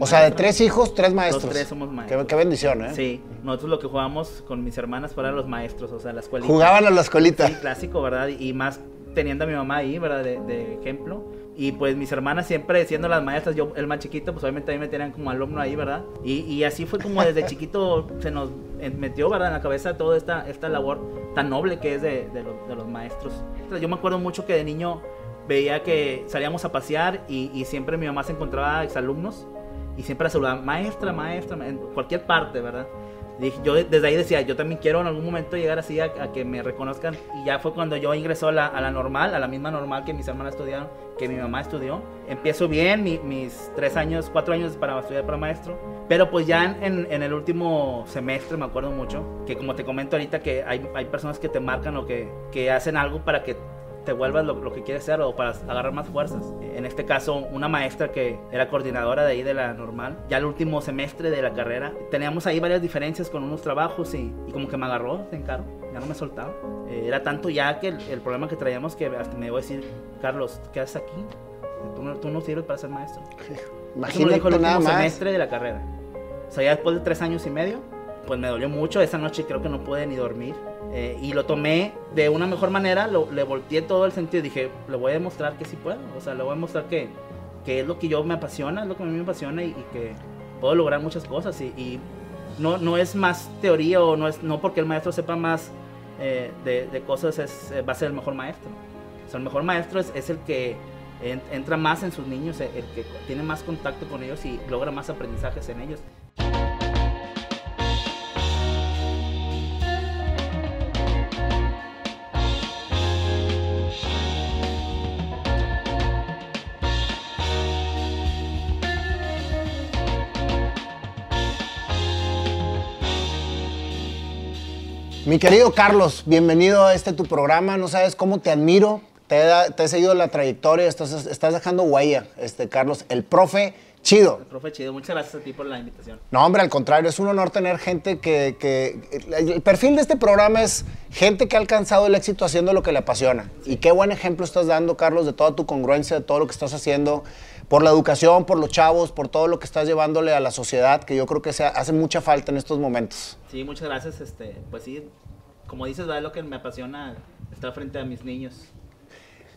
O sea, de tres hijos, tres maestros. Los tres somos maestros. Qué, qué bendición, ¿eh? Sí, nosotros lo que jugábamos con mis hermanas fueran los maestros, o sea, la escuela. Jugaban a la escuelita. Sí, clásico, ¿verdad? Y más teniendo a mi mamá ahí, ¿verdad? De, de ejemplo. Y pues mis hermanas siempre siendo las maestras, yo el más chiquito, pues obviamente a mí me tenían como alumno ahí, ¿verdad? Y, y así fue como desde chiquito se nos metió, ¿verdad? En la cabeza toda esta, esta labor tan noble que es de, de, los, de los maestros. Yo me acuerdo mucho que de niño veía que salíamos a pasear y, y siempre mi mamá se encontraba exalumnos y siempre la saludaba, maestra, maestra, en cualquier parte, ¿verdad? Yo desde ahí decía, yo también quiero en algún momento llegar así a, a que me reconozcan. Y ya fue cuando yo ingresó a la, a la, normal, a la misma normal que mis hermanas estudiaron, que mi mamá estudió. Empiezo bien, mi, mis tres años, cuatro años para estudiar para maestro. Pero pues ya en, en, el último semestre me acuerdo mucho, que como te comento ahorita, que hay, hay personas que te marcan o que, que hacen algo para que te vuelvas lo, lo, que quieres ser o para agarrar más fuerzas. En este caso, una maestra que era coordinadora de ahí de la normal, ya el último semestre de la carrera, teníamos ahí varias diferencias con unos trabajos y, y como que me agarró de encargo, ya no me soltaba. Eh, era tanto ya que el, el, problema que traíamos que hasta me iba a decir, Carlos, ¿qué haces aquí? Tú no, tú no sirves para ser maestro. Imagínate Eso me dijo el último nada semestre de la carrera. O sea, ya después de tres años y medio, pues me dolió mucho. Esa noche creo que no pude ni dormir. Eh, y lo tomé de una mejor manera, lo, le volteé todo el sentido. Dije, le voy a demostrar que sí puedo. O sea, le voy a demostrar que, que es lo que yo me apasiona, es lo que a mí me apasiona y, y que puedo lograr muchas cosas. Y, y, no, no es más teoría o no es no porque el maestro sepa más eh, de, de, cosas es, va a ser el mejor maestro. O sea, el mejor maestro es, es el que en, entra más en sus niños, el que tiene más contacto con ellos y logra más aprendizajes en ellos. Mi querido Carlos, bienvenido a este tu programa. No sabes cómo te admiro. Te he, te he seguido la trayectoria, estás, estás, dejando huella, este, Carlos. El profe chido. El profe chido, muchas gracias a ti por la invitación. No, hombre, al contrario, es un honor tener gente que, que, El perfil de este programa es gente que ha alcanzado el éxito haciendo lo que le apasiona. Sí. Y qué buen ejemplo estás dando, Carlos, de toda tu congruencia, de todo lo que estás haciendo, por la educación, por los chavos, por todo lo que estás llevándole a la sociedad, que yo creo que se hace mucha falta en estos momentos. Sí, muchas gracias. Este, pues sí, como dices, es lo que me apasiona estar frente a mis niños.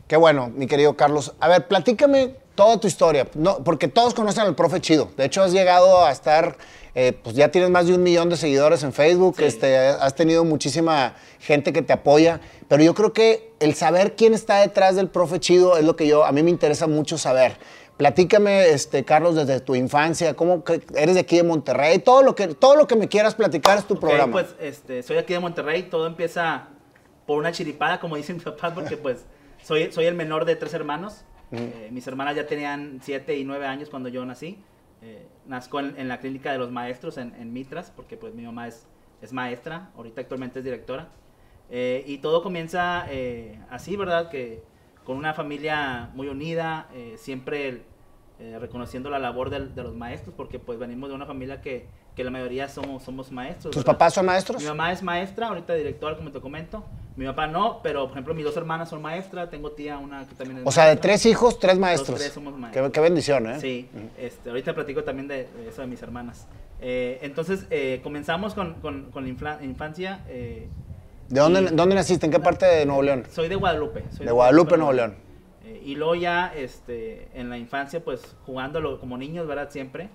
Qué bueno, mi querido Carlos. A ver, platícame toda tu historia, no, porque todos conocen al profe Chido. De hecho, has llegado a estar, eh, pues ya tienes más de un millón de seguidores en Facebook, sí. este, has tenido muchísima gente que te apoya, pero yo creo que el saber quién está detrás del profe Chido es lo que yo, a mí me interesa mucho saber. Platícame, este, Carlos, desde tu infancia, cómo eres de aquí de Monterrey, todo lo que, todo lo que me quieras platicar es tu okay, programa. Pues, este, soy aquí de Monterrey, todo empieza por una chiripada, como dicen mis papás, porque pues soy, soy el menor de tres hermanos. Eh, mis hermanas ya tenían siete y nueve años cuando yo nací. Eh, nazco en, en, la clínica de los maestros en, en, Mitras, porque pues mi mamá es, es maestra, ahorita actualmente es directora. Eh, y todo comienza así, ¿verdad? Que con una familia muy unida, siempre eh, reconociendo la labor de, de, los maestros, porque pues venimos de una familia que, que la mayoría somos, somos maestros. ¿Tus ¿verdad? papás son maestros? Mi mamá es maestra, ahorita directora, como te comento. Mi papá no, pero por ejemplo mis dos hermanas son maestras, tengo tía una que también es O maestra. sea, de tres hijos, tres maestros. Los tres somos maestros. Qué, qué bendición, ¿eh? Sí, uh -huh. este, ahorita platico también de, de, eso de mis hermanas. Eh, entonces, eh, comenzamos con, con, con la infancia. Eh, ¿De dónde, y, dónde naciste? ¿En qué parte de Nuevo León? Soy de Guadalupe. Soy de, de Guadalupe, Nuevo León. Eh, y luego ya este, en la infancia, pues jugándolo como niños, ¿verdad? Siempre.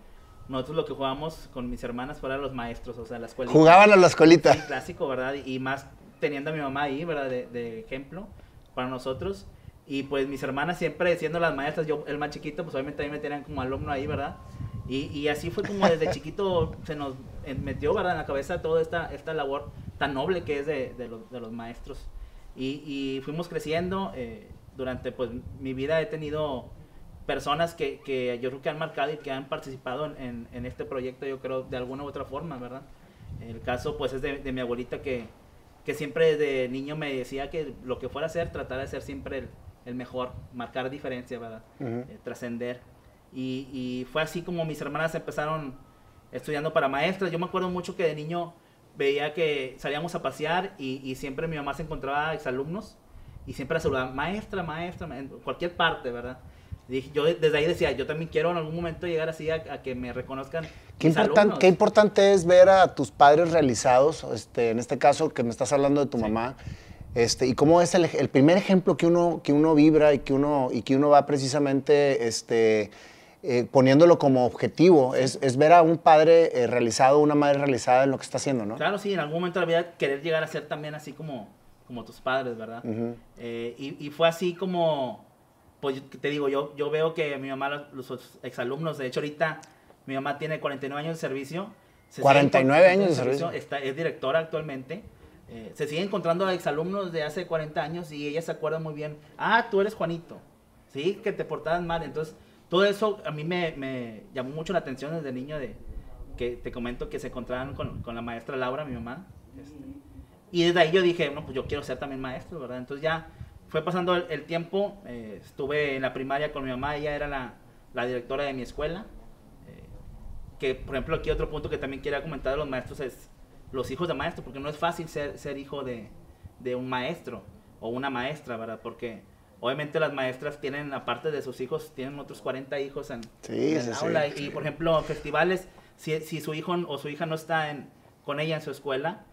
Nosotros lo que jugábamos con mis hermanas fueron los maestros, o sea, la escuela. Jugaban a la escuelita. Sí, clásico, ¿verdad? Y más teniendo a mi mamá ahí, ¿verdad? De, de, ejemplo para nosotros. Y pues mis hermanas siempre siendo las maestras, yo el más chiquito, pues obviamente a mí me tenían como alumno ahí, ¿verdad? Y, y así fue como desde chiquito se nos metió, ¿verdad? En la cabeza toda esta, esta labor tan noble que es de, de, los, de los, maestros. Y, y fuimos creciendo. Eh, durante pues mi vida he tenido personas que, que, yo creo que han marcado y que han participado en, en, en, este proyecto, yo creo, de alguna u otra forma, ¿verdad? El caso pues es de, de mi abuelita que, que, siempre desde niño me decía que lo que fuera a hacer, tratar de ser siempre el, el mejor, marcar diferencia, ¿verdad? Uh -huh. eh, trascender. Y, y, fue así como mis hermanas empezaron estudiando para maestras. Yo me acuerdo mucho que de niño veía que salíamos a pasear y, y siempre mi mamá se encontraba exalumnos y siempre la saludaba, maestra, maestra, en cualquier parte, ¿verdad? Yo desde ahí decía, yo también quiero en algún momento llegar así a, que me reconozcan. Qué, importante, qué importante es ver a tus padres realizados, este, en este caso que me estás hablando de tu mamá, este, y cómo es el, el, primer ejemplo que uno, que uno vibra y que uno, y que uno va precisamente este, eh, poniéndolo como objetivo, es, es, ver a un padre eh, realizado, una madre realizada en lo que está haciendo, ¿no? Claro, sí, en algún momento de la vida querer llegar a ser también así como, como tus padres, ¿verdad? Eh, y, y, fue así como, pues te digo, yo, yo veo que mi mamá, los, los exalumnos, de hecho ahorita mi mamá tiene 49 años de servicio. 49 años de servicio. Está, es directora actualmente. se sigue encontrando a exalumnos de hace 40 años y ella se acuerda muy bien, ah, tú eres Juanito, sí, que te portabas mal, entonces todo eso a mí me, llamó mucho la atención desde niño de que te comento que se encontraban con, la maestra Laura, mi mamá. Este, y desde ahí yo dije, no, pues yo quiero ser también maestro, ¿verdad? Entonces ya fue pasando el, tiempo, eh, estuve en la primaria con mi mamá, ella era la, directora de mi escuela. Eh, que, por ejemplo, aquí otro punto que también quería comentar de los maestros es los hijos de maestro, porque no es fácil ser, ser hijo de, de un maestro o una maestra, ¿verdad? Porque obviamente las maestras tienen, aparte de sus hijos, tienen otros 40 hijos en, el aula. Y, por ejemplo, festivales, si, si, su hijo o su hija no está en, con ella en su escuela,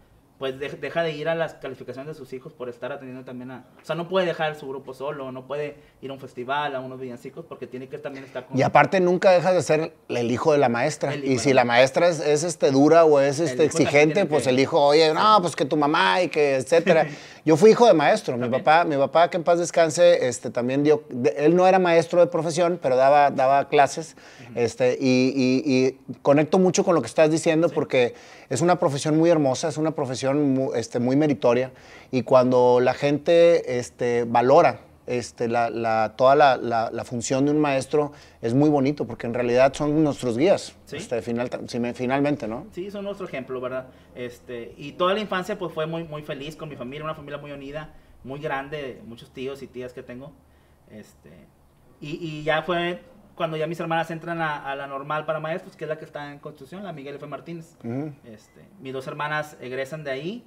pues deja de ir a las calificaciones de sus hijos por estar atendiendo también a... O sea, no puede dejar su grupo solo, no puede ir a un festival, a unos villancicos, porque tiene que también estar con... Y aparte nunca deja de ser el hijo de la maestra. y si la maestra es, este, dura o es este, exigente, pues el hijo, oye, no, pues que tu mamá y que etcétera. Yo fui hijo de maestro. Mi papá, mi papá, que en paz descanse, este, también dio... él no era maestro de profesión, pero daba, daba clases. este, y, conecto mucho con lo que estás diciendo porque es una profesión muy hermosa, es una profesión muy, este, muy meritoria y cuando la gente este, valora este, la, toda la, la, función de un maestro es muy bonito porque en realidad son nuestros guías, este, final, finalmente, ¿no? Sí, son nuestro ejemplo, ¿verdad? Este, y toda la infancia pues fue muy, muy feliz con mi familia, una familia muy unida, muy grande, muchos tíos y tías que tengo. Este, y, y ya fue cuando ya mis hermanas entran a, la normal para maestros, que es la que está en construcción, la Miguel F. Martínez. este, mis dos hermanas egresan de ahí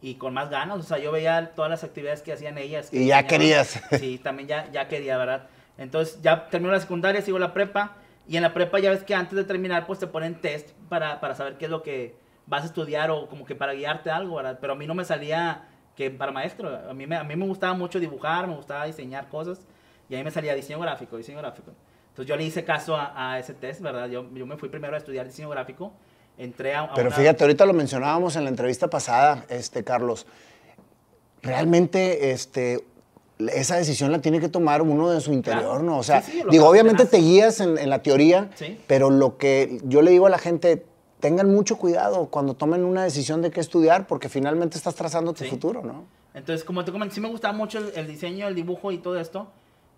y con más ganas, o sea, yo veía todas las actividades que hacían ellas. y ya querías. Sí, también ya, ya quería, ¿verdad? Entonces ya termino la secundaria, sigo la prepa y en la prepa ya ves que antes de terminar pues te ponen test para, para saber qué es lo que vas a estudiar o como que para guiarte algo, ¿verdad? Pero a mí no me salía que para maestro, a mí me, a mí me gustaba mucho dibujar, me gustaba diseñar cosas y ahí me salía diseño gráfico, diseño gráfico. Entonces yo le hice caso a, ese test, ¿verdad? Yo, yo, me fui primero a estudiar diseño gráfico, entré a... Pero fíjate, ahorita lo mencionábamos en la entrevista pasada, este, Carlos, realmente este, esa decisión la tiene que tomar uno de su interior, ¿no? O sea, digo, obviamente te guías en, la teoría, pero lo que yo le digo a la gente, tengan mucho cuidado cuando tomen una decisión de qué estudiar, porque finalmente estás trazando tu futuro, ¿no? Entonces, como te comenté, sí me gustaba mucho el, el, diseño, el dibujo y todo esto,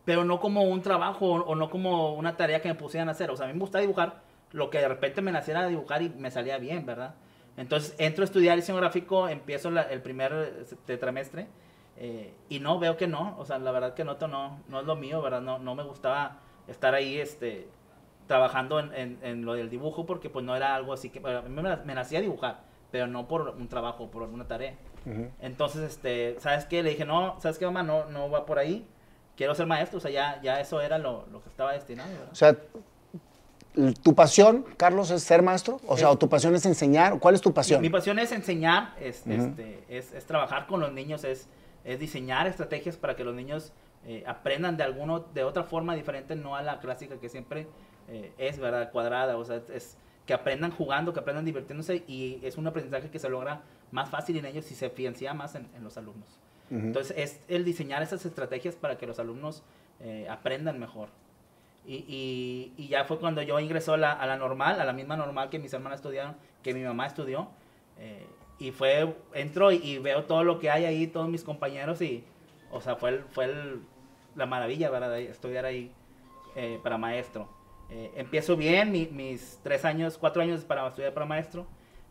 pero no como un trabajo o no como una tarea que me pusieran a hacer. O sea, a mí me gusta dibujar lo que de repente me naciera dibujar y me salía bien, ¿verdad? Entonces entro a estudiar diseño gráfico, empiezo el primer tetramestre eh, y no, veo que no, o sea, la verdad que noto no, no es lo mío, ¿verdad? No, no me gustaba estar ahí este, trabajando en, en, lo del dibujo porque pues no era algo así que, a mí me, nacía dibujar, pero no por un trabajo, por alguna tarea. Entonces, este, ¿sabes qué? Le dije, no, ¿sabes qué, mamá? No, no va por ahí quiero ser maestro, o sea, ya, ya eso era lo, lo que estaba destinado. O sea, ¿tu pasión, Carlos, es ser maestro? O sea, ¿tu pasión es enseñar? ¿Cuál es tu pasión? Mi, pasión es enseñar, es, este, es, es, trabajar con los niños, es, es diseñar estrategias para que los niños eh, aprendan de alguna, de otra forma diferente, no a la clásica que siempre eh, es, ¿verdad? Cuadrada, o sea, es que aprendan jugando, que aprendan divirtiéndose y es un aprendizaje que se logra más fácil en ellos si se financia más en, en los alumnos. Entonces, es el diseñar esas estrategias para que los alumnos eh, aprendan mejor. Y, y, ya fue cuando yo ingresó a la, normal, a la misma normal que mis hermanas estudiaron, que mi mamá estudió. Eh, y fue, entro y, veo todo lo que hay ahí, todos mis compañeros y, o sea, fue, fue la maravilla, ¿verdad? Estudiar ahí eh, para maestro. empiezo bien, mis tres años, cuatro años para estudiar para maestro,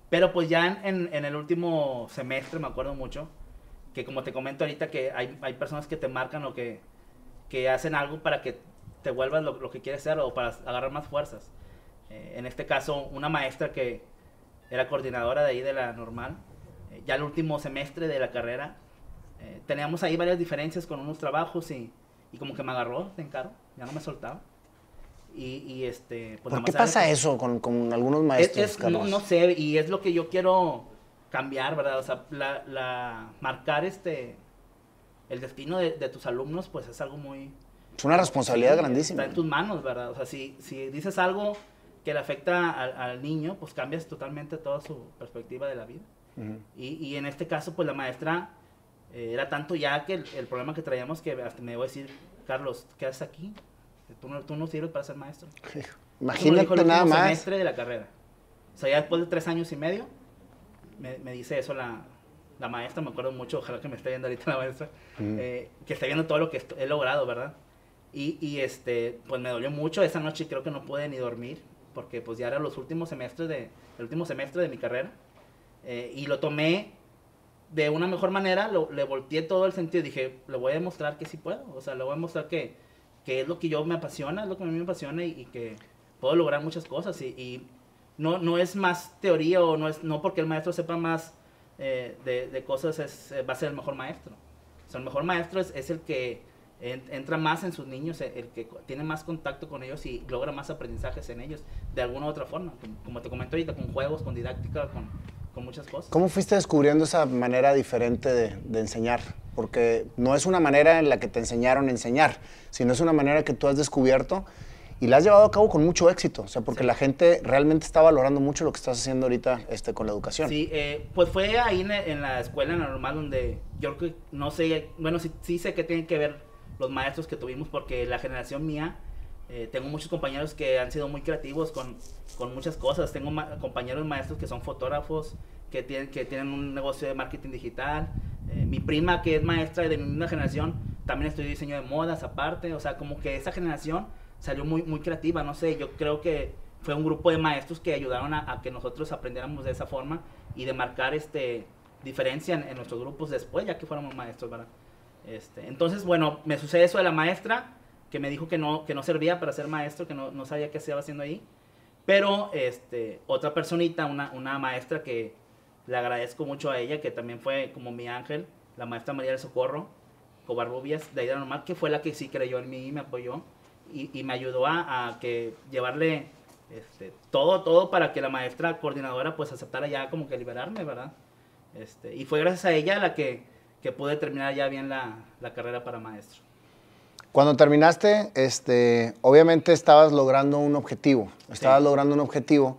pero pues ya en el último semestre, me acuerdo mucho, que como te comento ahorita, que hay, hay personas que te marcan o que, que hacen algo para que te vuelvas lo, que quieres ser o para agarrar más fuerzas. Eh, en este caso, una maestra que era coordinadora de ahí de la normal, eh, ya el último semestre de la carrera, eh, teníamos ahí varias diferencias con unos trabajos y, y como que me agarró de encargo, ya no me soltaba. Y, y este, pues ¿Por qué pasa eso con, con algunos es- maestros, es- no, Carlos? no sé, y es lo que yo quiero cambiar, ¿verdad? O sea, la, la- marcar este, el destino de, de tus alumnos, pues es algo muy... Es una responsabilidad Sí, grandísima. Está en tus manos, ¿verdad? O sea, si, si dices algo que le afecta al, al niño, pues cambias totalmente toda su perspectiva de la vida. Ujú. Y, y en este caso, pues la maestra eh, era tanto ya que el, el problema que traíamos que hasta me voy a decir, Carlos, ¿qué haces aquí? Tú no, tú no sirves para ser maestro. Imagínate nada más. semestre de la carrera. O sea, ya después de tres años y medio, me, me dice eso la, la maestra, me acuerdo mucho, ojalá que me esté viendo ahorita la maestra, Ujú. eh, que está viendo todo lo que he logrado, ¿verdad? Y, y, este, pues me dolió mucho, esa noche creo que no pude ni dormir, porque pues ya eran los últimos semestres de, el último semestre de mi carrera, eh, y lo tomé de una mejor manera, lo- le volteé todo el sentido, dije, le voy a demostrar que sí puedo, o sea, le voy a demostrar que, que es lo que yo me apasiona, es lo que a mí me apasiona y, y que puedo lograr muchas cosas y, y no, no es más teoría o no es no porque el maestro sepa más eh, de, de cosas es, eh, va a ser el mejor maestro. O sea, el mejor maestro es, el que en- entra más en sus niños, el, el que tiene más contacto con ellos y logra más aprendizajes en ellos de alguna u otra forma, como, como te comento ahorita, con juegos, con didáctica, con, con muchas cosas. ¿Cómo fuiste descubriendo esa manera diferente de, de enseñar? Porque no es una manera en la que te enseñaron a enseñar, sino es una manera que tú has descubierto y la has llevado a cabo con mucho éxito. O sea, porque Sí. la gente realmente está valorando mucho lo que estás haciendo ahorita este, con la educación. Sí, eh, pues fue ahí en, en la escuela normal donde yo creo que no sé, bueno, sí, sí sé que tienen que ver los maestros que tuvimos porque la generación mía, eh, tengo muchos compañeros que han sido muy creativos con, con muchas cosas. Tengo ma- compañeros maestros que son fotógrafos, que tienen, que tienen un negocio de marketing digital. Eh, mi prima que es maestra de mi misma generación, también estudió diseño de modas aparte. O sea, como que esa generación salió muy, muy creativa, no sé, yo creo que fue un grupo de maestros que ayudaron a, a que nosotros aprendiéramos de esa forma y de marcar este diferencia en, en nuestros grupos después, ya que fuéramos maestros, ¿verdad? Este, entonces, bueno, me sucede eso de la maestra, que me dijo que no, que no servía para ser maestro, que no, no sabía qué estaba haciendo ahí. Pero este, otra personita, una, una maestra que le agradezco mucho a ella, que también fue como mi ángel, la maestra María del Socorro, Covarrubias, de Aida Normal, que fue la que sí creyó en mí y me apoyó y, y me ayudó a, a que llevarle este, todo, todo para que la maestra coordinadora pues aceptara ya como que liberarme, ¿verdad? Este, y fue gracias a ella la que, que pude terminar ya bien la, la carrera para maestro. Cuando terminaste, este, obviamente estabas logrando un objetivo, estabas Sí. logrando un objetivo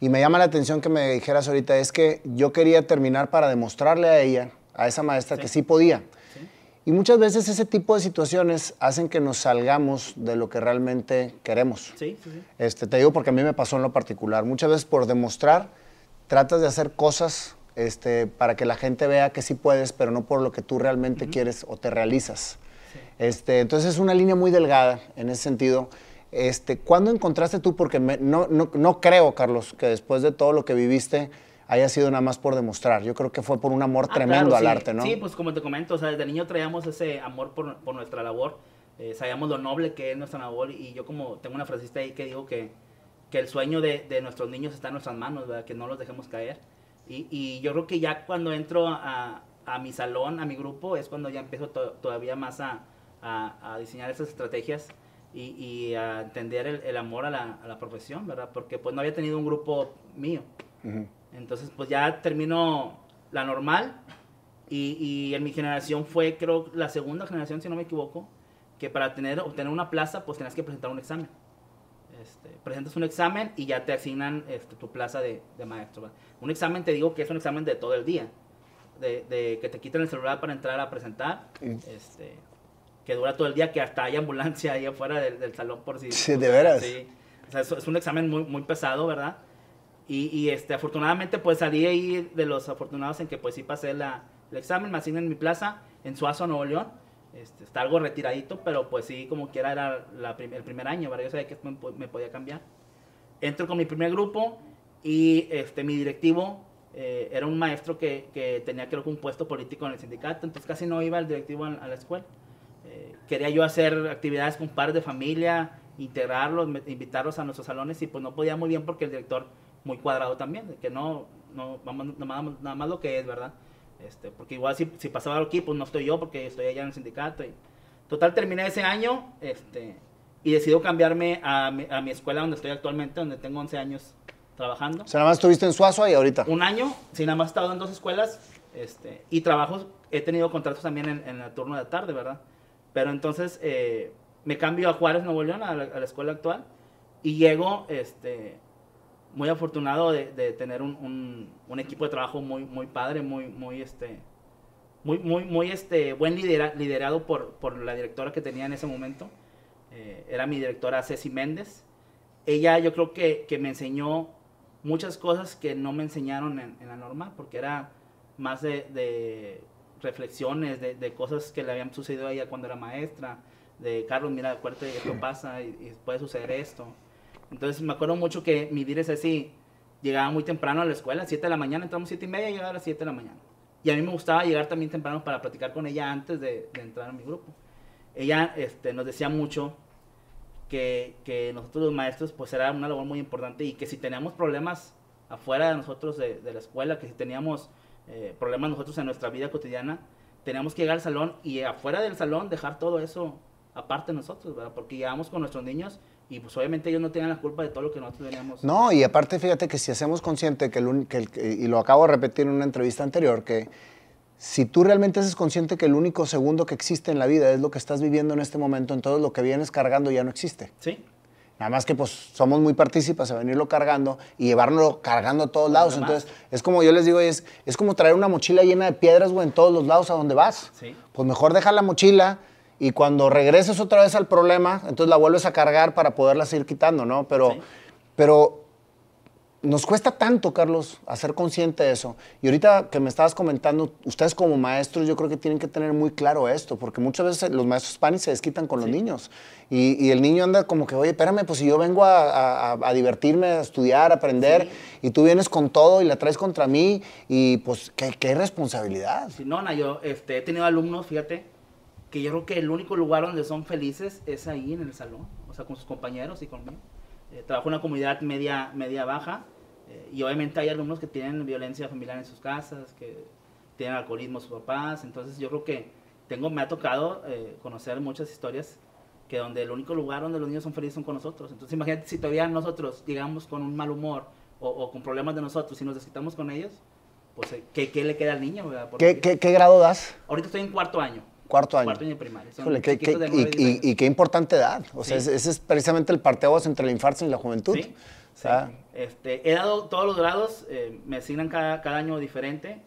y me llama la atención que me dijeras ahorita, es que yo quería terminar para demostrarle a ella, a esa maestra, Sí. que sí podía. Y muchas veces ese tipo de situaciones hacen que nos salgamos de lo que realmente queremos. Sí, sí, sí. Este, te digo porque a mí me pasó en lo particular. Muchas veces por demostrar, tratas de hacer cosas este, para que la gente vea que sí puedes, pero no por lo que tú realmente quieres o te realizas. Sí. Este, entonces es una línea muy delgada en ese sentido. Este, ¿Cuándo encontraste tú? Porque me- no, no, no creo, Carlos, que después de todo lo que viviste haya sido nada más por demostrar. Yo creo que fue por un amor Ah, tremendo claro, al sí. arte, ¿no? Sí, pues como te comento, o sea, desde niño traíamos ese amor por, por nuestra labor, eh, sabíamos lo noble que es nuestra labor y yo como tengo una frasista ahí que digo que, que el sueño de, de nuestros niños está en nuestras manos, ¿verdad? que no los dejemos caer. Y, y yo creo que ya cuando entro a, a mi salón, a mi grupo, es cuando ya empiezo to- todavía más a, a- a diseñar esas estrategias y, y a entender el, el amor a la, a la profesión, ¿verdad? Porque pues no había tenido un grupo mío. Ujú. Entonces, pues ya terminó la normal y, y en mi generación fue, creo, la segunda generación, si no me equivoco, que para tener, obtener una plaza, pues tenías que presentar un examen. Este, presentas un examen y ya te asignan este, tu plaza de, de maestro. ¿verdad? Un examen, te digo que es un examen de todo el día. De, de que te quiten el celular para entrar a presentar. Y- Este, que dura todo el día, que hasta hay ambulancia ahí afuera del, del salón por si... Sí, ¿de veras? Sí. O sea, es, es un examen muy, muy pesado, ¿verdad? Y, y, este, afortunadamente, pues salí ahí de los afortunados en que pues sí pasé la, el examen, me asignan mi plaza en Suazo, Nuevo León. Este, está algo retiradito, pero pues sí, como quiera era la prim- el primer año, ¿verdad? Yo sabía que me, me podía cambiar. Entro con mi primer grupo y este, mi directivo eh, era un maestro que, que tenía creo que un puesto político en el sindicato, entonces casi no iba el directivo a, a la escuela. Eh, quería yo hacer actividades con padres de familia, integrarlos, invitarlos a nuestros salones y pues no podía muy bien porque el director muy cuadrado también, de que no, no vamos, nada, más, nada más lo que es, ¿verdad? Este, porque igual si, si pasaba algo aquí, pues no estoy yo porque estoy allá en el sindicato. Y, Total, terminé ese año este, y decido cambiarme a mi, a mi escuela donde estoy actualmente, donde tengo 11 años trabajando. O sea, nada más estuviste en Suazo y ahorita. Un año, sí, nada más he estado en dos escuelas este, y trabajos, he tenido contratos también en, en el turno de tarde, ¿verdad? Pero entonces eh, me cambio a Juárez, Nuevo León, a la, a la escuela actual y llego este, muy afortunado de, tener un, equipo de trabajo muy, padre, muy, muy, este, muy, muy, muy este, buen lidera, liderado por, la directora que tenía en ese momento. Eh, era mi directora Ceci Méndez. Ella yo creo que, me enseñó muchas cosas que no me enseñaron en, la norma, porque era más de, reflexiones, de, cosas que le habían sucedido a ella cuando era maestra, de Carlos, mira, acuérdate, esto pasa y puede suceder esto. Entonces me acuerdo mucho que mi dire así, llegaba muy temprano a la escuela, 7 de la mañana, entramos 7 y media y llegaba a las 7 de la mañana. Y a mí me gustaba llegar también temprano para platicar con ella antes de, de entrar a mi grupo. Ella este, nos decía mucho que, que, nosotros los maestros pues era una labor muy importante y que si teníamos problemas afuera de nosotros de, de la escuela, que si teníamos eh, problemas nosotros en nuestra vida cotidiana, teníamos que llegar al salón y afuera del salón dejar todo eso aparte de nosotros, ¿verdad? Porque llegábamos con nuestros niños y pues obviamente ellos no tenían la culpa de todo lo que nosotros teníamos. No, y aparte fíjate que si hacemos consciente que, el, que el, y lo acabo de repetir en una entrevista anterior, que si tú realmente haces consciente que el único segundo que existe en la vida es lo que estás viviendo en este momento, entonces lo que vienes cargando ya no existe. Sí. Nada más que pues somos muy partícipas a venirlo cargando y llevarlo cargando a todos lados. Entonces, es como yo les digo, es, es como traer una mochila llena de piedras, güey, en todos los lados a donde vas. Sí. Pues mejor deja la mochila y cuando regreses otra vez al problema, entonces la vuelves a cargar para poderla seguir quitando, ¿no? Pero, Sí. pero nos cuesta tanto, Carlos, hacer consciente de eso. Y ahorita que me estabas comentando, ustedes como maestros yo creo que tienen que tener muy claro esto, porque muchas veces los maestros hispanis se desquitan con Sí. los niños. Y, y el niño anda como que, oye, espérame, pues si yo vengo a, a- a divertirme, a estudiar, a aprender, Sí. y tú vienes con todo y la traes contra mí, y pues qué, qué responsabilidad. Sí, no, na, yo este, he tenido alumnos, fíjate, que yo creo que el único lugar donde son felices es ahí en el salón, o sea, con sus compañeros y conmigo. Eh, trabajo en una comunidad media, media baja eh, y obviamente hay alumnos que tienen violencia familiar en sus casas, que tienen alcoholismo sus papás, entonces yo creo que tengo, me ha tocado eh, conocer muchas historias que donde el único lugar donde los niños son felices son con nosotros. Entonces imagínate si todavía nosotros llegamos con un mal humor o, o con problemas de nosotros y nos desquitamos con ellos, pues eh, ¿qué, qué le queda al niño? ¿Qué, qué, qué grado das? Ahorita estoy en cuarto año. Cuarto año. Cuarto año. Son Híjole, qué- qué- y, y- y qué importante edad. O sea, Sí. ese, ese es precisamente el parteaguas entre la infancia y la juventud. Sí, O sea, sí. Este, he dado todos los grados, eh, me asignan cada, cada año diferente,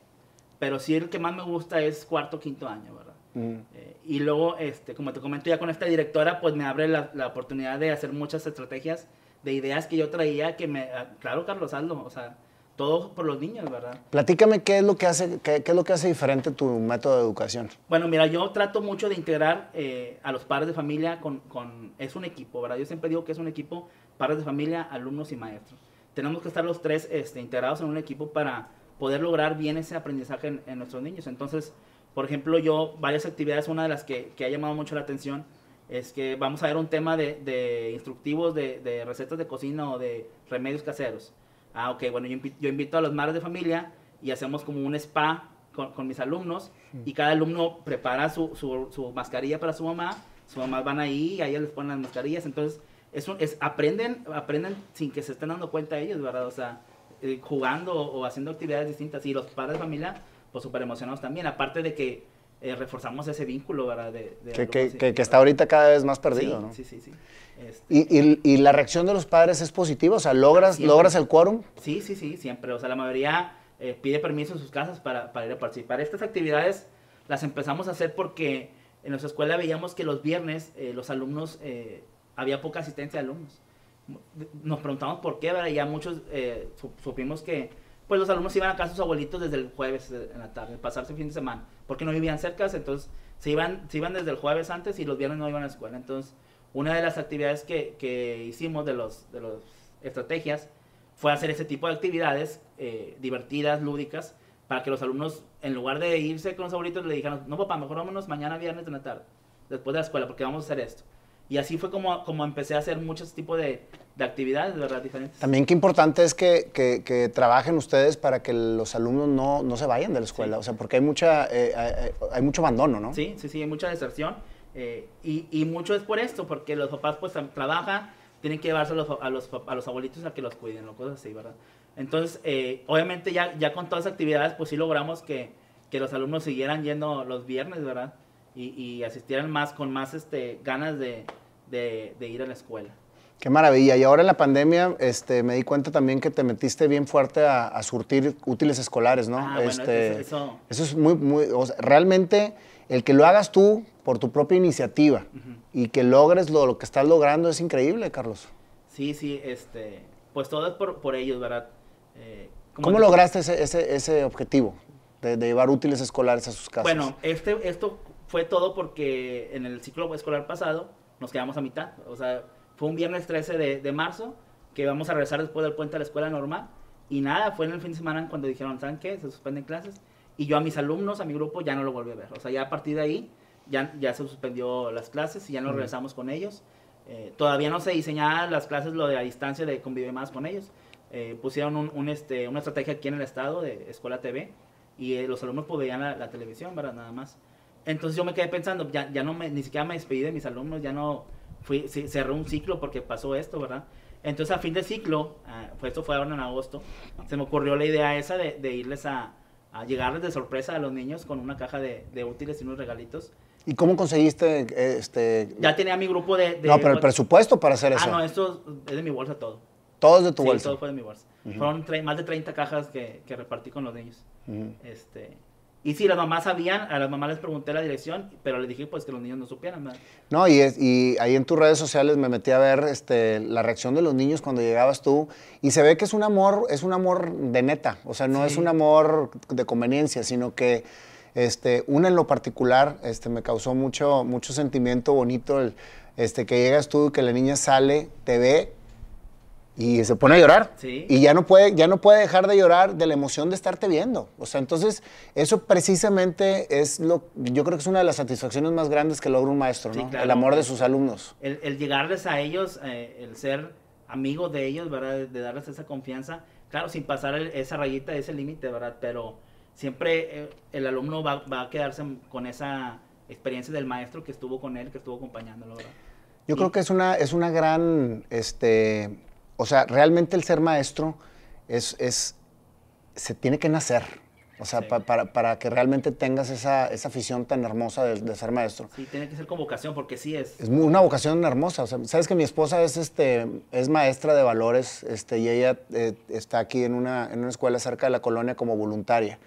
pero sí el que más me gusta es cuarto, quinto año, ¿verdad? mm. Eh, y luego, este, como te comento ya con esta directora, pues me abre la, la oportunidad de hacer muchas estrategias de ideas que yo traía que me... ah, Claro, Carlos, hazlo, o sea, todo por los niños, ¿verdad? Platícame qué es lo que hace, qué, qué es lo que hace diferente tu método de educación. Bueno, mira, yo trato mucho de integrar eh, a los padres de familia con, con... Es un equipo, ¿verdad? Yo siempre digo que es un equipo, padres de familia, alumnos y maestros. Tenemos que estar los tres este, integrados en un equipo para poder lograr bien ese aprendizaje en, en nuestros niños. Entonces, por ejemplo, yo, varias actividades, una de las que, que ha llamado mucho la atención es que vamos a ver un tema de, de instructivos de, de recetas de cocina o de remedios caseros. Ah, ok, bueno, yo invito, yo invito a los madres de familia y hacemos como un spa con, con mis alumnos y cada alumno prepara su, su, su mascarilla para su mamá, sus mamás van ahí y a ellas les ponen las mascarillas, entonces es, un- es aprenden, aprenden sin que se estén dando cuenta ellos, ¿verdad? O sea, eh, jugando o, o haciendo actividades distintas y los padres de familia, pues súper emocionados también, aparte de que eh, reforzamos ese vínculo, ¿verdad? De, de Que, que- que- que está ahorita cada vez más perdido, sí, ¿no? Sí, sí, sí. Este, Y, y- y la reacción de los padres es positiva, o sea, logras, Siempre. logras el quórum. Sí, sí, sí, siempre. O sea, la mayoría eh, pide permiso en sus casas para, para ir a participar. Estas actividades las empezamos a hacer porque en nuestra escuela veíamos que los viernes eh, los alumnos, eh, había poca asistencia de alumnos. Nos preguntamos por qué, ¿verdad? Y ya muchos eh, su- supimos que pues los alumnos iban a casa de sus abuelitos desde el jueves eh, en la tarde, pasarse el fin de semana, porque no vivían cerca, entonces se iban, se iban desde el jueves antes y los viernes no iban a la escuela. Entonces, una de las actividades que, que hicimos de los de las estrategias fue hacer ese tipo de actividades eh, divertidas, lúdicas, para que los alumnos, en lugar de irse con los abuelitos, le dijeran, no papá, mejor vámonos mañana viernes en la tarde, después de la escuela, porque vamos a hacer esto. Y así fue como, como empecé a hacer muchos tipos de, de actividades, de verdad, diferentes. También qué importante es que, que- que trabajen ustedes para que los alumnos no, no se vayan de la escuela, Sí. o sea, porque hay, mucha, eh, hay, hay mucho abandono, ¿no? Sí, sí, sí, hay mucha deserción. Eh, y, y, mucho es por esto, porque los papás pues trabajan, tienen que llevarse a los, a los, a los abuelitos a que los cuiden, o cosas así, ¿verdad? Entonces, eh, obviamente ya, ya con todas las actividades, pues sí logramos que, que los alumnos siguieran yendo los viernes, ¿verdad? Y, y asistieran más, con más este, ganas de, de, de ir a la escuela. Qué maravilla. Y ahora en la pandemia este, me di cuenta también que te metiste bien fuerte a, surtir útiles escolares, ¿no? Ah, este, eso, eso, es muy, muy, realmente el que lo hagas tú por tu propia iniciativa y que logres lo, lo, que estás logrando es increíble, Carlos. Sí, sí, este, pues todo es por, por ellos, ¿verdad? Eh, ¿Cómo lograste ese, ese, ese objetivo de, de, llevar útiles escolares a sus casas? Bueno, este, esto fue todo porque en el ciclo escolar pasado nos quedamos a mitad, o sea fue un viernes 13 de, marzo, que vamos a regresar después del puente a la escuela normal. Y nada, fue en el fin de semana cuando dijeron, ¿saben qué? Se suspenden clases. Y yo a mis alumnos, a mi grupo, ya no lo volví a ver. O sea, ya a partir de ahí, ya, ya se suspendió las clases y ya no regresamos con ellos. Eh, todavía no se diseñaban las clases, lo de a distancia, de convivir más con ellos. Eh, pusieron un, este, una estrategia aquí en el estado de Escuela TV y eh, los alumnos pues veían la, televisión, ¿verdad? Nada más. Entonces yo me quedé pensando, ya, ya no me, ni siquiera me despedí de mis alumnos, ya no fui, cerré un ciclo porque pasó esto, ¿verdad? Entonces a fin de ciclo, uh, esto fue ahora en agosto, se me ocurrió la idea esa de, de irles a, a, llegarles de sorpresa a los niños con una caja de, de, útiles y unos regalitos. ¿Y cómo conseguiste este...? Ya tenía mi grupo de... no, pero el presupuesto para hacer ah, eso. Ah, no, esto es de mi bolsa todo. ¿Todo es de tu sí, bolsa? todo fue de mi bolsa. Fueron más de 30 cajas que, que repartí con los niños. este, y sí, las mamás sabían, a las mamás les pregunté la dirección, pero les dije pues que los niños no supieran. ¿verdad? No, y, es, y ahí en tus redes sociales me metí a ver este, la reacción de los niños cuando llegabas tú y se ve que es un amor, es un amor de neta, o sea, no es un amor de conveniencia, sino que este, una en lo particular este, me causó mucho, mucho sentimiento bonito el, este, que llegas tú y que la niña sale, te ve y se pone a llorar. Y ya no, puede, ya no puede dejar de llorar de la emoción de estarte viendo. O sea, entonces, eso precisamente es lo, yo creo que es una de las satisfacciones más grandes que logra un maestro, ¿no? El amor de sus alumnos. El, llegarles a ellos, eh, el ser amigo de ellos, ¿verdad? De darles esa confianza, claro, sin pasar esa rayita, ese límite, ¿verdad? Pero siempre eh, el alumno va, va, a quedarse con esa experiencia del maestro que estuvo con él, que estuvo acompañándolo, ¿verdad? Yo creo que es una, es una gran, este, o sea, realmente el ser maestro es, es se tiene que nacer. O sea, para, para, que realmente tengas esa, esa afición tan hermosa de, ser maestro. Sí, tiene que ser con vocación, porque sí es. Es una vocación hermosa. O sea, sabes que mi esposa es, este, es maestra de valores este, y ella eh, está aquí en una, en una escuela cerca de la colonia como voluntaria.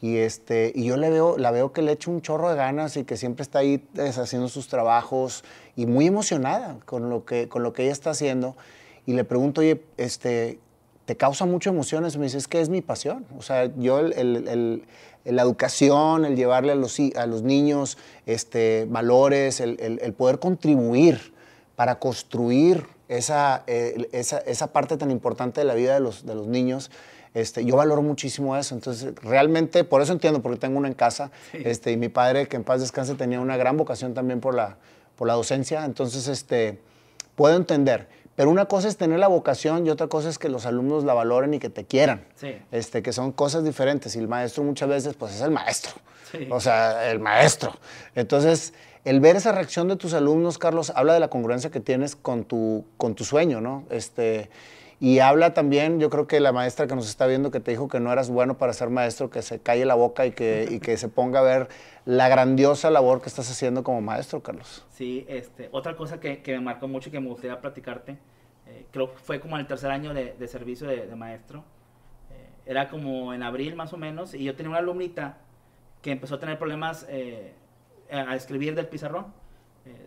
Y, este, y yo le veo, la veo que le echa un chorro de ganas y que siempre está ahí haciendo sus trabajos y muy emocionada con lo que, con lo que ella está haciendo y le pregunto, oye, este, ¿te causa mucho emociones? Me dice, es que es mi pasión. O sea, yo el, la educación, el llevarle a los, a los niños este, valores, el, poder contribuir para construir esa, esa, esa, parte tan importante de la vida de los, de los niños, este, yo valoro muchísimo eso. Entonces, realmente, por eso entiendo, porque tengo uno en casa. Este, y mi padre, que en paz descanse, tenía una gran vocación también por la, por la docencia. Entonces, este, puedo entender. Pero una cosa es tener la vocación y otra cosa es que los alumnos la valoren y que te quieran. Sí. Este, que son cosas diferentes. Y el maestro muchas veces, pues es el maestro. O sea, el maestro. Entonces, el ver esa reacción de tus alumnos, Carlos, habla de la congruencia que tienes con tu, con tu sueño, ¿no? Este, y habla también, yo creo que la maestra que nos está viendo que te dijo que no eras bueno para ser maestro, que se calle la boca y que, y que se ponga a ver la grandiosa labor que estás haciendo como maestro, Carlos. Sí, este, otra cosa que, que me marcó mucho y que me gustaría platicarte, eh, creo que fue como en el tercer año de, de servicio de, maestro, eh, era como en abril más o menos, y yo tenía una alumnita que empezó a tener problemas eh, a escribir del pizarrón.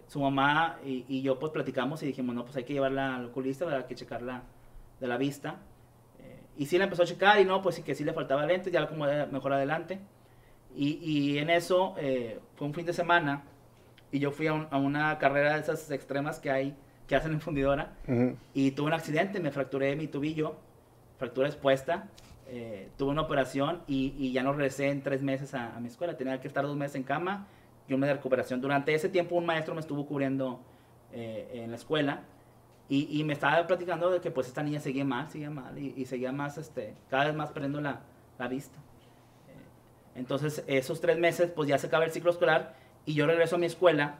su mamá y, y, yo pues platicamos y dijimos, no, pues hay que llevarla al oculista, hay que checarla de la vista. Eh, y sí la empezó a checar y no, pues sí que sí le faltaba lentes, ya como mejor adelante. Y, y en eso eh, fue un fin de semana y yo fui a, una carrera de esas extremas que hay, que hacen en fundidora, y tuve un accidente, me fracturé mi tubillo, fractura expuesta, eh, tuve una operación y, y, ya no regresé en tres meses a, a, mi escuela, tenía que estar dos meses en cama y un mes de recuperación. Durante ese tiempo un maestro me estuvo cubriendo en la escuela y, y, me estaba platicando de que pues esta niña seguía mal, seguía mal y, seguía más, este, cada vez más perdiendo la, la vista. Eh, entonces esos tres meses pues ya se acaba el ciclo escolar y yo regreso a mi escuela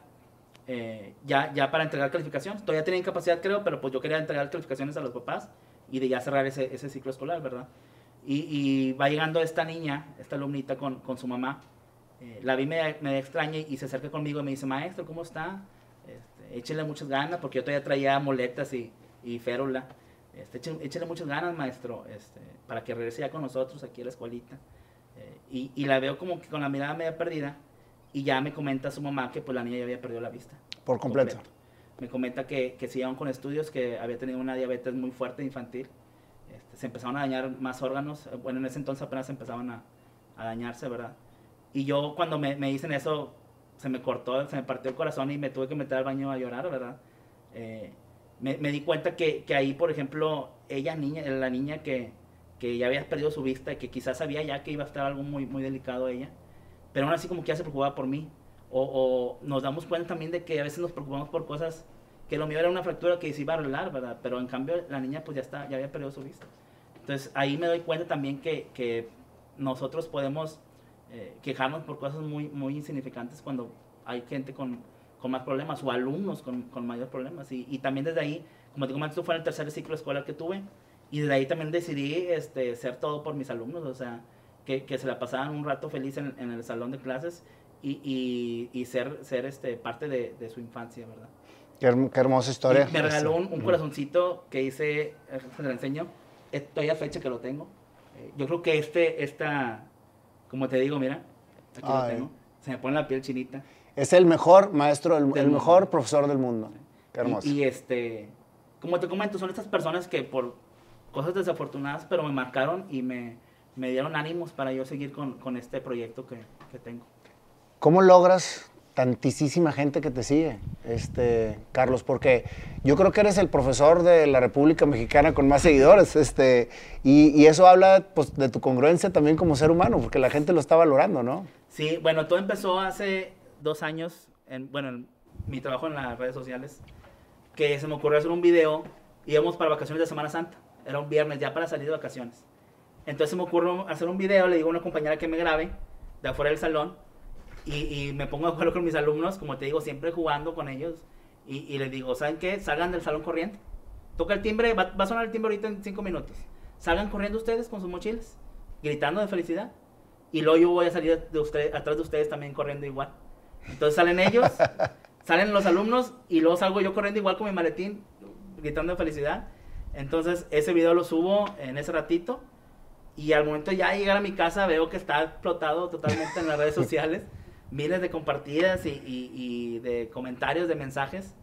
eh, ya, ya para entregar calificaciones. Todavía tenía incapacidad, creo, pero pues yo quería entregar calificaciones a los papás y de ya cerrar ese, ese ciclo escolar, ¿verdad? Y, y, va llegando esta niña, esta alumnita con, con su mamá. Eh, la vi me, me extraña y se acerca conmigo y me dice, maestro, ¿cómo está? Échele muchas ganas, porque yo todavía traía moletas y, y férula. Este, échale, muchas ganas, maestro, este, para que regrese ya con nosotros aquí a la escuelita. Eh, y, y, la veo como que con la mirada media perdida y ya me comenta su mamá que pues la niña ya había perdido la vista. Por completo. Me comenta que, que siguieron con estudios, que había tenido una diabetes muy fuerte infantil. Este, se empezaron a dañar más órganos. Bueno, en ese entonces apenas empezaban a, a dañarse, ¿verdad? Y yo cuando me, me, dicen eso, se me cortó, se me partió el corazón y me tuve que meter al baño a llorar, ¿verdad? Eh, me, me, di cuenta que, que, ahí, por ejemplo, ella, niña, la niña que, que ya había perdido su vista y que quizás sabía ya que iba a estar algo muy, muy delicado ella, pero aún así como que ya se preocupaba por mí. O, o, nos damos cuenta también de que a veces nos preocupamos por cosas que lo mío era una fractura que se iba a arreglar, ¿verdad? Pero en cambio la niña pues ya, está, ya había perdido su vista. Entonces ahí me doy cuenta también que, que nosotros podemos eh, quejarnos por cosas muy, muy insignificantes cuando hay gente con, con más problemas o alumnos con, con mayores problemas. Y, y, también desde ahí, como te comento, fue el tercer ciclo escolar que tuve y desde ahí también decidí este, ser todo por mis alumnos, o sea, que, que se la pasaban un rato feliz en, en el salón de clases y, y, y ser, ser este, parte de, de, su infancia, ¿verdad? Qué, qué hermosa historia. Y me regaló un, un, corazoncito que hice, se lo enseño, todavía fecha que lo tengo. Eh, yo creo que este, esta, como te digo, mira, aquí Ay. lo tengo, se me pone la piel chinita. Es el mejor maestro, el, el mejor profesor del mundo. Qué hermoso. Y, y, este, como te comento, son estas personas que por cosas desafortunadas, pero me marcaron y me, me dieron ánimos para yo seguir con, con este proyecto que, que, tengo. ¿Cómo logras tantísima gente que te sigue, este, Carlos? Porque yo creo que eres el profesor de la República Mexicana con más seguidores, este, y, eso habla pues, de tu congruencia también como ser humano, porque la gente lo está valorando, ¿no? Sí, bueno, todo empezó hace dos años, en, bueno, en mi trabajo en las redes sociales, que se me ocurrió hacer un video, íbamos para vacaciones de Semana Santa, era un viernes ya para salir de vacaciones. Entonces me ocurrió hacer un video, le digo a una compañera que me grabe de afuera del salón y, y me pongo de acuerdo con mis alumnos, como te digo, siempre jugando con ellos y, y les digo, ¿saben qué? Salgan del salón corriendo. Toca el timbre, va, va, a sonar el timbre ahorita en cinco minutos. Salgan corriendo ustedes con sus mochilas, gritando de felicidad. Y luego yo voy a salir de ustedes, atrás de ustedes también corriendo igual. Entonces salen ellos, salen los alumnos y luego salgo yo corriendo igual con mi maletín, gritando de felicidad. Entonces, ese video lo subo en ese ratito. Y al momento ya de llegar a mi casa veo que está explotado totalmente en las redes sociales. Miles de compartidas y, y, y de comentarios, de mensajes.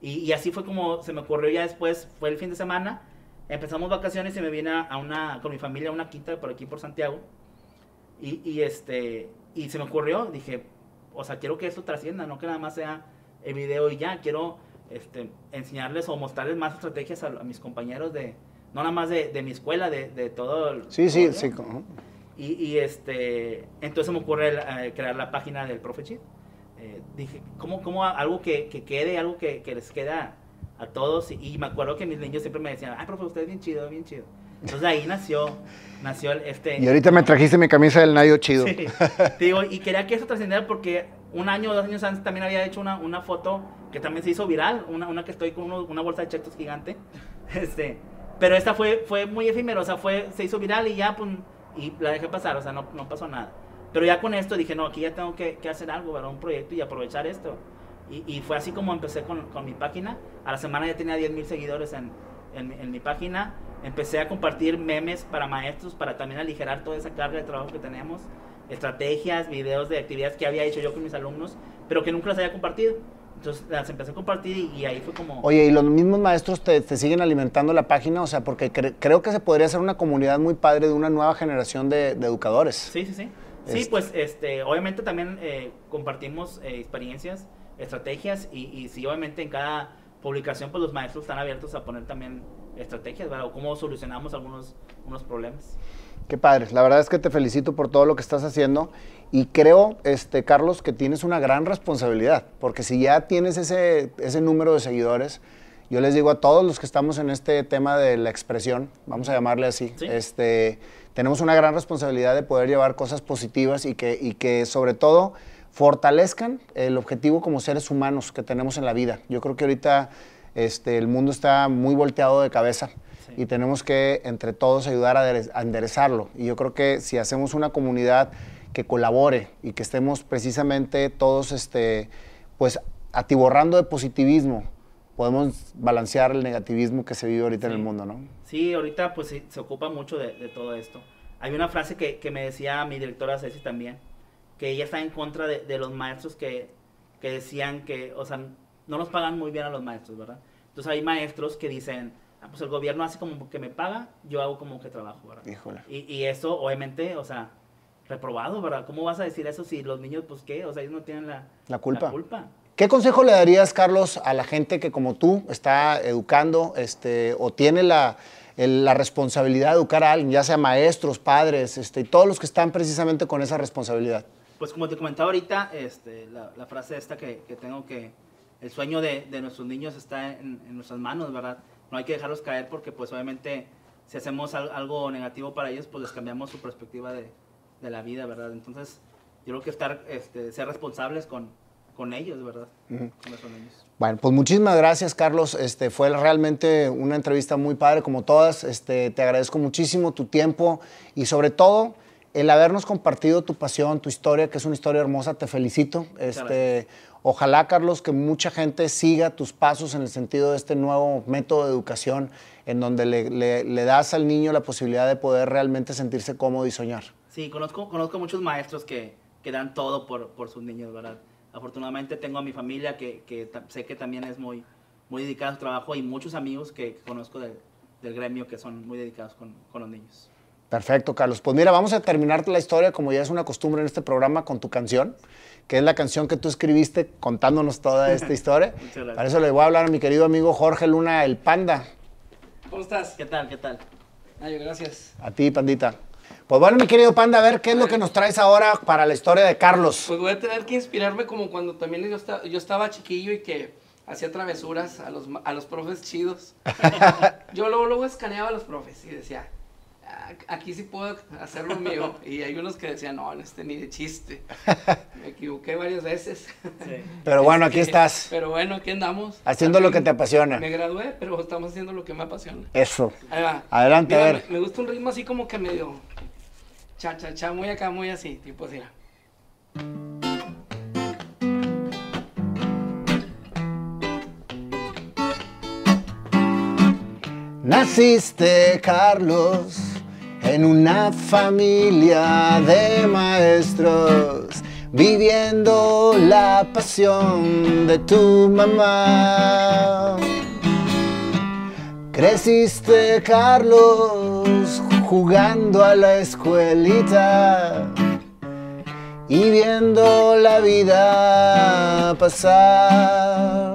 Y, y, así fue como se me ocurrió ya después, fue el fin de semana. Empezamos vacaciones y me vine a una, con mi familia a una quinta por aquí por Santiago. Y, y, este, y se me ocurrió, dije, o sea, quiero que esto trascienda, no que nada más sea el video y ya, quiero este, enseñarles o mostrarles más estrategias a, a mis compañeros de, no nada más de, de mi escuela, de, de todo el... Sí, todo, sí, sí. Y, y, este, entonces me ocurre el, uh, crear la página del Profe Chip. Eh, dije, ¿cómo, cómo algo que, que, quede, algo que, que les queda a todos? Y, y, me acuerdo que mis niños siempre me decían, ay, profe, usted es bien chido, bien chido. Entonces ahí nació, nació este... Y ahorita me trajiste mi camisa del Nayo chido. Sí, digo, y quería que eso trascendiera porque un año o dos años antes también había hecho una, una foto que también se hizo viral, una, una que estoy con uno, una bolsa de chetos gigante. Este, pero esta fue, fue muy efímero, o sea, fue, se hizo viral y ya, pues, y la dejé pasar, o sea, no, no pasó nada. Pero ya con esto dije, no, aquí ya tengo que, que hacer algo, ¿verdad? Un proyecto y aprovechar esto. Y, y fue así como empecé con, con, mi página. A la semana ya tenía 10 mil seguidores en, en, en mi página. Empecé a compartir memes para maestros, para también aligerar toda esa carga de trabajo que tenemos. Estrategias, videos de actividades que había hecho yo con mis alumnos, pero que nunca las había compartido. Entonces las empecé a compartir y, ahí fue como... Oye, ¿y los mismos maestros te, te siguen alimentando la página? O sea, porque cre creo que se podría hacer una comunidad muy padre de una nueva generación de, de educadores. Sí, sí, sí. Este. Sí, pues este, obviamente también eh, compartimos eh, experiencias, estrategias y, y sí, obviamente en cada publicación pues los maestros están abiertos a poner también estrategias, ¿verdad? O cómo solucionamos algunos unos problemas. Qué padre. La verdad es que te felicito por todo lo que estás haciendo y creo, este, Carlos, que tienes una gran responsabilidad, porque si ya tienes ese, ese número de seguidores, yo les digo a todos los que estamos en este tema de la expresión, vamos a llamarle así, ¿Sí? este, tenemos una gran responsabilidad de poder llevar cosas positivas y que, y que sobre todo fortalezcan el objetivo como seres humanos que tenemos en la vida. Yo creo que ahorita este, el mundo está muy volteado de cabeza y tenemos que entre todos ayudar a, enderezarlo. Y yo creo que si hacemos una comunidad que colabore y que estemos precisamente todos este, pues, atiborrando de positivismo, podemos balancear el negativismo que se vive ahorita en el mundo, ¿no? Sí, ahorita pues se, ocupa mucho de, todo esto. Hay una frase que, que, me decía mi directora Ceci también, que ella está en contra de, de los maestros que, que, decían que, o sea, no nos pagan muy bien a los maestros, ¿verdad? Entonces hay maestros que dicen, pues el gobierno hace como que me paga, yo hago como que trabajo, ¿verdad? Híjole. Y, y eso, obviamente, o sea, reprobado, ¿verdad? ¿Cómo vas a decir eso si los niños, pues qué? O sea, ellos no tienen la, la culpa. La culpa. ¿Qué consejo le darías, Carlos, a la gente que como tú está educando este, o tiene la, la responsabilidad de educar a alguien, ya sea maestros, padres, este, y todos los que están precisamente con esa responsabilidad? Pues como te comentaba ahorita, este, la, frase esta que, tengo que el sueño de, nuestros niños está en, nuestras manos, ¿verdad? No hay que dejarlos caer porque pues obviamente si hacemos algo negativo para ellos, pues les cambiamos su perspectiva de, la vida, ¿verdad? Entonces, yo creo que estar, este, ser responsables con, con ellos, ¿verdad? Bueno, pues muchísimas gracias, Carlos. Este, fue realmente una entrevista muy padre, como todas. Este, te agradezco muchísimo tu tiempo y sobre todo el habernos compartido tu pasión, tu historia, que es una historia hermosa. Te felicito. Este, ojalá, Carlos, que mucha gente siga tus pasos en el sentido de este nuevo método de educación en donde le, das al niño la posibilidad de poder realmente sentirse cómodo y soñar. Sí, conozco, conozco muchos maestros que, que dan todo por, por sus niños, ¿verdad? afortunadamente tengo a mi familia que, que sé que también es muy, muy dedicada a su trabajo y muchos amigos que, conozco del gremio que son muy dedicados con, con, los niños. Perfecto, Carlos. Pues mira, vamos a terminar la historia, como ya es una costumbre en este programa, con tu canción, que es la canción que tú escribiste contándonos toda esta historia. Para eso le voy a hablar a mi querido amigo Jorge Luna, el Panda. ¿Cómo estás? ¿Qué tal? ¿Qué tal? Ay, gracias. A ti, Pandita. Pues bueno, mi querido Panda, a ver qué es lo que nos traes ahora para la historia de Carlos. Pues voy a tener que inspirarme como cuando también yo, estaba, yo estaba chiquillo y que hacía travesuras a los, a los profes chidos. yo luego, luego escaneaba a los profes y decía, aquí sí puedo hacer lo mío. Y hay unos que decían, no, no este ni de chiste. Me equivoqué varias veces. Pero bueno, aquí este, estás. Pero bueno, aquí andamos. Haciendo lo que te apasiona. Me gradué, pero estamos haciendo lo que me apasiona. Eso. Adelante, a ver. Me, me, gusta un ritmo así como que medio cha, cha, cha, muy acá, muy así, tipo así. Naciste, Carlos, en una familia de maestros, viviendo la pasión de tu mamá. Creciste, Carlos, jugando a la escuelita y viendo la vida pasar.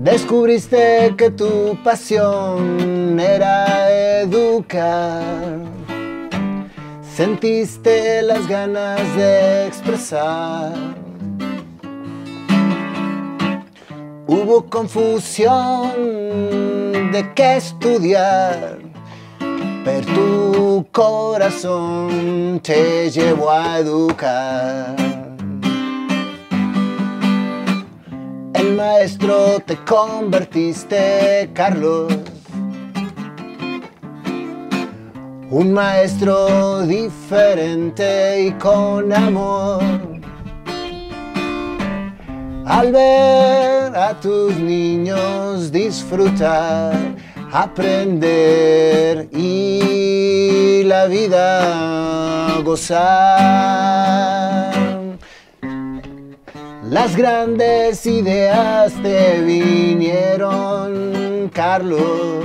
Descubriste que tu pasión era educar. Sentiste las ganas de expresar. Hubo confusión de qué estudiar, pero tu corazón te llevó a educar. El maestro te convertiste, Carlos. Un maestro diferente y con amor al ver a tus niños disfrutar, aprender y la vida gozar. Las grandes ideas te vinieron, Carlos,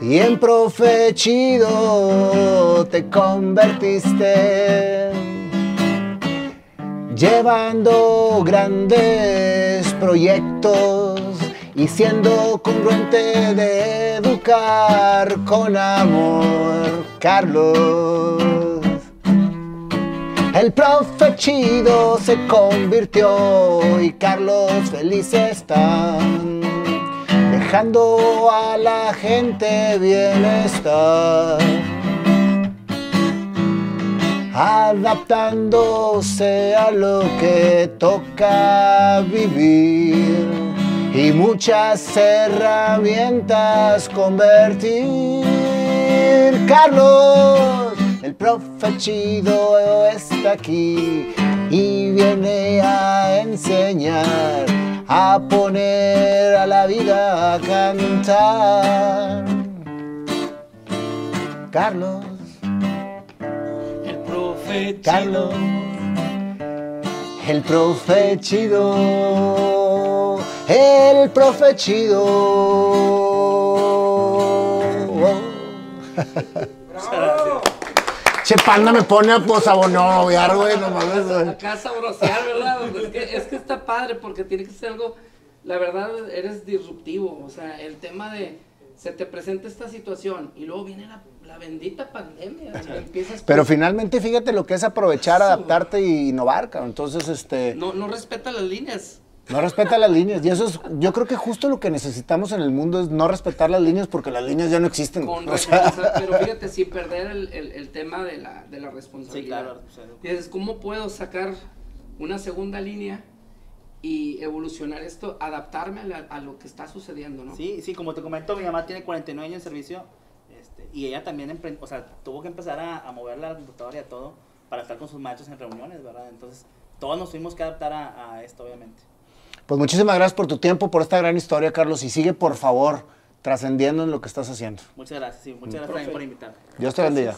y en profe chido te convertiste llevando grandes proyectos y siendo congruente de educar con amor, Carlos. El profe chido se convirtió y Carlos feliz está, dejando a la gente bienestar. adaptándose a lo que toca vivir y muchas herramientas convertir. Carlos, profe chido está aquí y viene a enseñar, a poner a la vida a cantar. Carlos, El profe Carlos, el profe chido, el profe chido. Che, panda me pone a posabonoviar, güey, no mames, güey. Acá sabrosear, ¿verdad? Es que, es que está padre porque tiene que ser algo, la verdad, eres disruptivo. O sea, el tema de, se te presenta esta situación y luego viene la, la bendita pandemia. empiezas Pero finalmente fíjate lo que es aprovechar, Eso. adaptarte y innovar, cabrón. Entonces, este, no, no respeta las líneas. No respeta las líneas. Y eso es, yo creo que justo lo que necesitamos en el mundo es no respetar las líneas porque las líneas ya no existen. Con O sea, pero fíjate, sin perder el, el- el tema de la, de la responsabilidad. Sí, claro, Dices, ¿cómo puedo sacar una segunda línea y evolucionar esto, adaptarme a, la- a lo que está sucediendo, ¿no? Sí, sí, como te comento, mi mamá tiene 49 años de servicio este, y ella también o sea, tuvo que empezar a, a mover la computadora y a todo para estar con sus maestros en reuniones, ¿verdad? Entonces, todos nos tuvimos que adaptar a, a esto, obviamente. Pues muchísimas gracias por tu tiempo, por esta gran historia, Carlos. Y sigue, por favor, trascendiendo en lo que estás haciendo. Muchas gracias, sí, muchas gracias también por invitarme. Dios te bendiga.